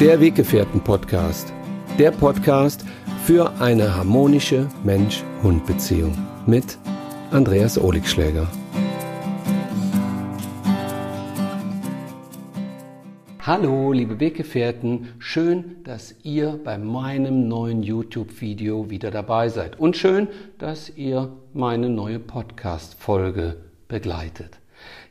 Der Weggefährten-Podcast. Der Podcast für eine harmonische Mensch-Hund-Beziehung mit Andreas Oligschläger. Hallo, liebe Weggefährten, schön, dass ihr bei meinem neuen YouTube-Video wieder dabei seid und schön, dass ihr meine neue Podcast-Folge begleitet.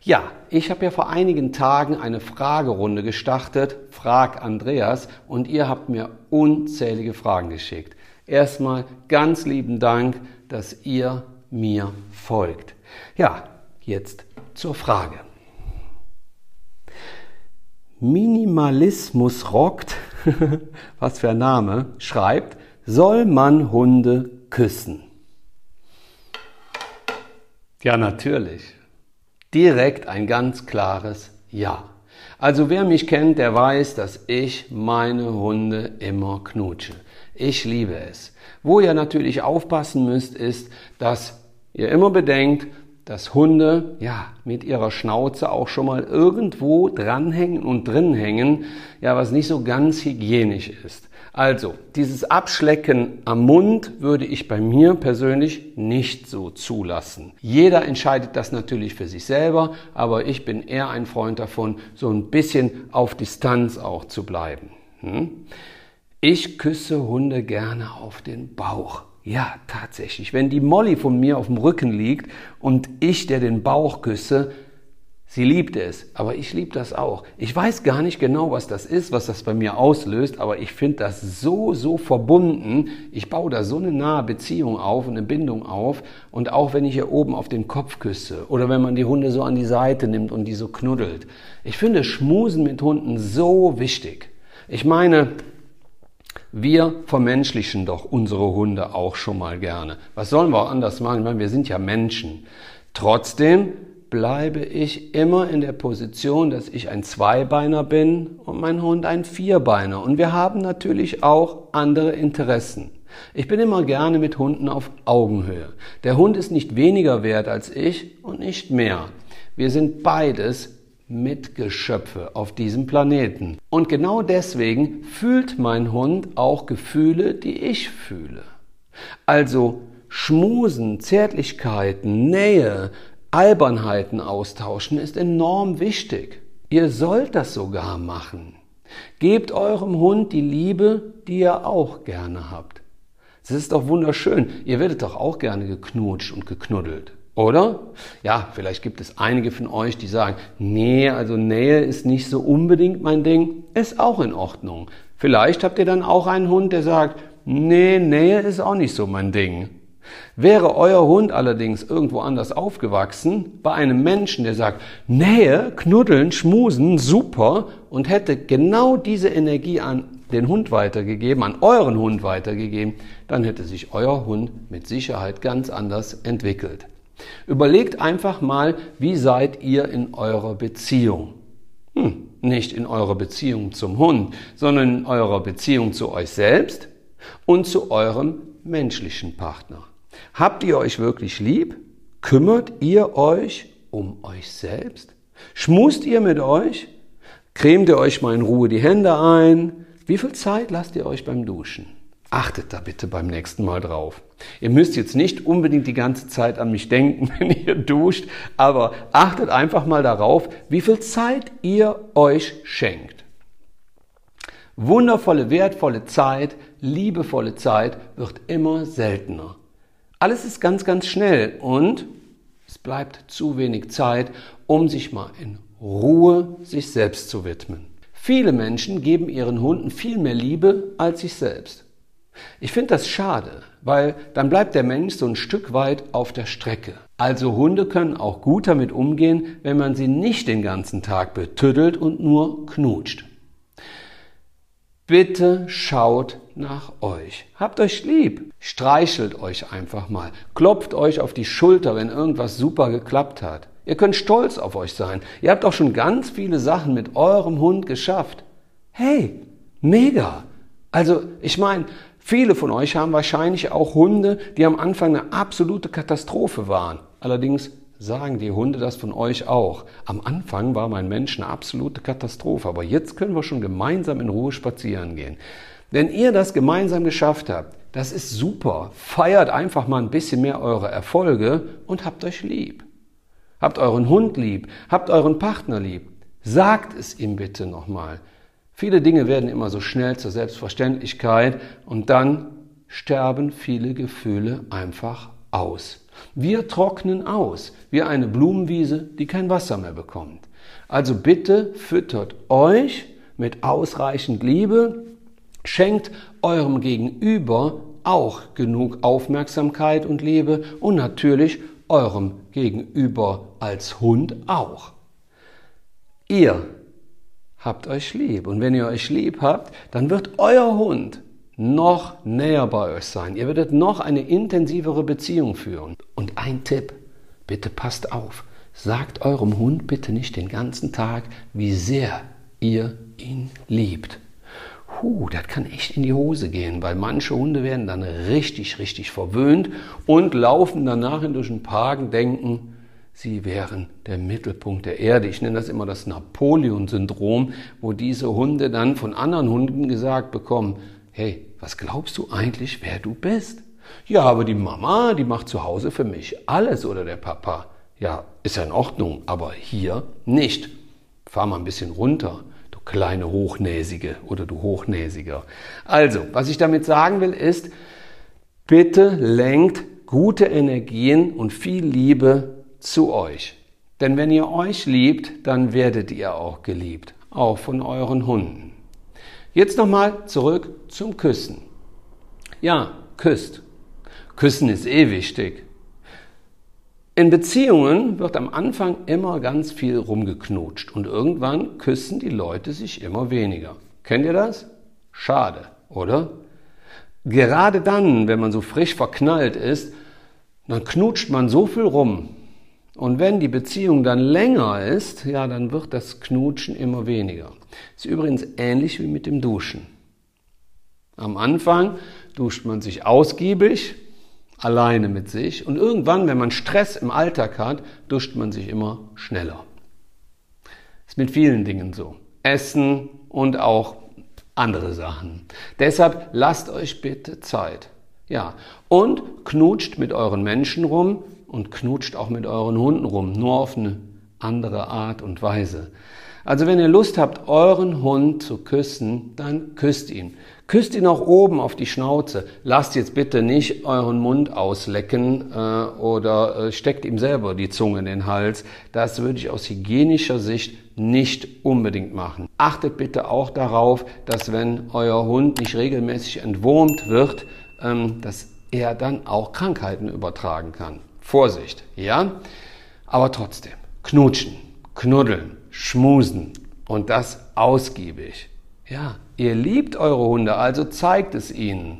Ja, ich habe ja vor einigen Tagen eine Fragerunde gestartet, Frag Andreas, und ihr habt mir unzählige Fragen geschickt. Erstmal ganz lieben Dank, dass ihr mir folgt. Ja, jetzt zur Frage. Minimalismus rockt, was für ein Name, schreibt, soll man Hunde küssen? Ja, natürlich. Direkt ein ganz klares Ja. Also wer mich kennt, der weiß, dass ich meine Hunde immer knutsche. Ich liebe es. Wo ihr natürlich aufpassen müsst, ist, dass ihr immer bedenkt, dass Hunde ja mit ihrer Schnauze auch schon mal irgendwo dranhängen und drin hängen, ja, was nicht so ganz hygienisch ist. Also, dieses Abschlecken am Mund würde ich bei mir persönlich nicht so zulassen. Jeder entscheidet das natürlich für sich selber, aber ich bin eher ein Freund davon, so ein bisschen auf Distanz auch zu bleiben. Hm? Ich küsse Hunde gerne auf den Bauch. Ja, tatsächlich. Wenn die Molly von mir auf dem Rücken liegt und ich der den Bauch küsse, sie liebt es, aber ich liebe das auch. Ich weiß gar nicht genau, was das ist, was das bei mir auslöst, aber ich finde das so, so verbunden. Ich baue da so eine nahe Beziehung auf, eine Bindung auf. Und auch wenn ich hier oben auf den Kopf küsse oder wenn man die Hunde so an die Seite nimmt und die so knuddelt. Ich finde Schmusen mit Hunden so wichtig. Ich meine, wir vermenschlichen doch unsere Hunde auch schon mal gerne. Was sollen wir auch anders machen? Ich meine, wir sind ja Menschen. Trotzdem bleibe ich immer in der Position, dass ich ein Zweibeiner bin und mein Hund ein Vierbeiner. Und wir haben natürlich auch andere Interessen. Ich bin immer gerne mit Hunden auf Augenhöhe. Der Hund ist nicht weniger wert als ich und nicht mehr. Wir sind beides Mitgeschöpfe auf diesem Planeten. Und genau deswegen fühlt mein Hund auch Gefühle, die ich fühle. Also Schmusen, Zärtlichkeiten, Nähe, Albernheiten austauschen ist enorm wichtig. Ihr sollt das sogar machen. Gebt eurem Hund die Liebe, die ihr auch gerne habt. Das ist doch wunderschön. Ihr werdet doch auch gerne geknutscht und geknuddelt. Oder? Ja, vielleicht gibt es einige von euch, die sagen, nee, also Nähe ist nicht so unbedingt mein Ding. Ist auch in Ordnung. Vielleicht habt ihr dann auch einen Hund, der sagt, nee, Nähe ist auch nicht so mein Ding. Wäre euer Hund allerdings irgendwo anders aufgewachsen, bei einem Menschen, der sagt, Nähe, knuddeln, schmusen, super, und hätte genau diese Energie an den Hund weitergegeben, an euren Hund weitergegeben, dann hätte sich euer Hund mit Sicherheit ganz anders entwickelt. Überlegt einfach mal, wie seid ihr in eurer Beziehung? Hm, nicht in eurer Beziehung zum Hund, sondern in eurer Beziehung zu euch selbst und zu eurem menschlichen Partner. Habt ihr euch wirklich lieb? Kümmert ihr euch um euch selbst? Schmust ihr mit euch? Cremt ihr euch mal in Ruhe die Hände ein? Wie viel Zeit lasst ihr euch beim Duschen? Achtet da bitte beim nächsten Mal drauf. Ihr müsst jetzt nicht unbedingt die ganze Zeit an mich denken, wenn ihr duscht, aber achtet einfach mal darauf, wie viel Zeit ihr euch schenkt. Wundervolle, wertvolle Zeit, liebevolle Zeit wird immer seltener. Alles ist ganz, ganz schnell und es bleibt zu wenig Zeit, um sich mal in Ruhe sich selbst zu widmen. Viele Menschen geben ihren Hunden viel mehr Liebe als sich selbst. Ich finde das schade, weil dann bleibt der Mensch so ein Stück weit auf der Strecke. Also Hunde können auch gut damit umgehen, wenn man sie nicht den ganzen Tag betüddelt und nur knutscht. Bitte schaut nach euch. Habt euch lieb. Streichelt euch einfach mal. Klopft euch auf die Schulter, wenn irgendwas super geklappt hat. Ihr könnt stolz auf euch sein. Ihr habt auch schon ganz viele Sachen mit eurem Hund geschafft. Hey, mega. Also, ich meine, Viele von euch haben wahrscheinlich auch Hunde, die am Anfang eine absolute Katastrophe waren. Allerdings sagen die Hunde das von euch auch. Am Anfang war mein Mensch eine absolute Katastrophe, aber jetzt können wir schon gemeinsam in Ruhe spazieren gehen. Wenn ihr das gemeinsam geschafft habt, das ist super. Feiert einfach mal ein bisschen mehr eure Erfolge und habt euch lieb. Habt euren Hund lieb, habt euren Partner lieb. Sagt es ihm bitte nochmal. Viele Dinge werden immer so schnell zur Selbstverständlichkeit und dann sterben viele Gefühle einfach aus. Wir trocknen aus, wie eine Blumenwiese, die kein Wasser mehr bekommt. Also bitte füttert euch mit ausreichend Liebe, schenkt eurem Gegenüber auch genug Aufmerksamkeit und Liebe und natürlich eurem Gegenüber als Hund auch. Ihr habt euch lieb und wenn ihr euch lieb habt, dann wird euer Hund noch näher bei euch sein. Ihr werdet noch eine intensivere Beziehung führen. Und ein Tipp, bitte passt auf. Sagt eurem Hund bitte nicht den ganzen Tag, wie sehr ihr ihn liebt. Puh, das kann echt in die Hose gehen, weil manche Hunde werden dann richtig, richtig verwöhnt und laufen danach durch den Park denken, sie wären der Mittelpunkt der Erde. Ich nenne das immer das Napoleon-Syndrom, wo diese Hunde dann von anderen Hunden gesagt bekommen, hey, was glaubst du eigentlich, wer du bist? Ja, aber die Mama, die macht zu Hause für mich alles oder der Papa. Ja, ist ja in Ordnung, aber hier nicht. Fahr mal ein bisschen runter, du kleine Hochnäsige oder du Hochnäsiger. Also, was ich damit sagen will, ist, bitte lenkt gute Energien und viel Liebe zu euch. Denn wenn ihr euch liebt, dann werdet ihr auch geliebt, auch von euren Hunden. Jetzt nochmal zurück zum Küssen. Ja, küsst. Küssen ist eh wichtig. In Beziehungen wird am Anfang immer ganz viel rumgeknutscht und irgendwann küssen die Leute sich immer weniger. Kennt ihr das? Schade, oder? Gerade dann, wenn man so frisch verknallt ist, dann knutscht man so viel rum. Und wenn die Beziehung dann länger ist, ja, dann wird das Knutschen immer weniger. Ist übrigens ähnlich wie mit dem Duschen. Am Anfang duscht man sich ausgiebig, alleine mit sich und irgendwann, wenn man Stress im Alltag hat, duscht man sich immer schneller. Ist mit vielen Dingen so. Essen und auch andere Sachen. Deshalb lasst euch bitte Zeit. Ja, und knutscht mit euren Menschen rum und knutscht auch mit euren Hunden rum, nur auf eine andere Art und Weise. Also wenn ihr Lust habt, euren Hund zu küssen, dann küsst ihn. Küsst ihn auch oben auf die Schnauze. Lasst jetzt bitte nicht euren Mund auslecken äh, oder äh, steckt ihm selber die Zunge in den Hals. Das würde ich aus hygienischer Sicht nicht unbedingt machen. Achtet bitte auch darauf, dass wenn euer Hund nicht regelmäßig entwurmt wird, ähm, dass er dann auch Krankheiten übertragen kann. Vorsicht, ja? Aber trotzdem, knutschen, knuddeln, schmusen und das ausgiebig. Ja, ihr liebt eure Hunde, also zeigt es ihnen.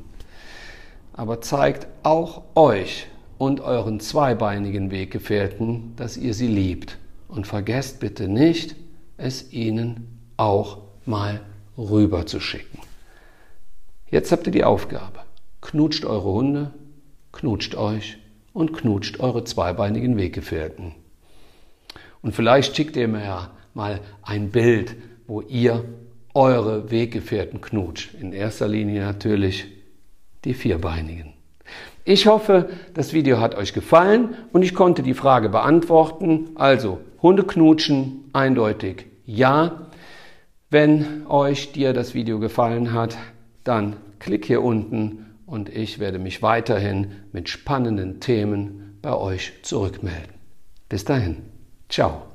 Aber zeigt auch euch und euren zweibeinigen Weggefährten, dass ihr sie liebt. Und vergesst bitte nicht, es ihnen auch mal rüber zu schicken. Jetzt habt ihr die Aufgabe. Knutscht eure Hunde, knutscht euch und knutscht eure zweibeinigen Weggefährten. Und vielleicht schickt ihr mir ja mal ein Bild, wo ihr eure Weggefährten knutscht. In erster Linie natürlich die Vierbeinigen. Ich hoffe, das Video hat euch gefallen und ich konnte die Frage beantworten. Also, Hunde knutschen, eindeutig ja. Wenn euch dir das Video gefallen hat, dann klick hier unten und ich werde mich weiterhin mit spannenden Themen bei euch zurückmelden. Bis dahin, ciao.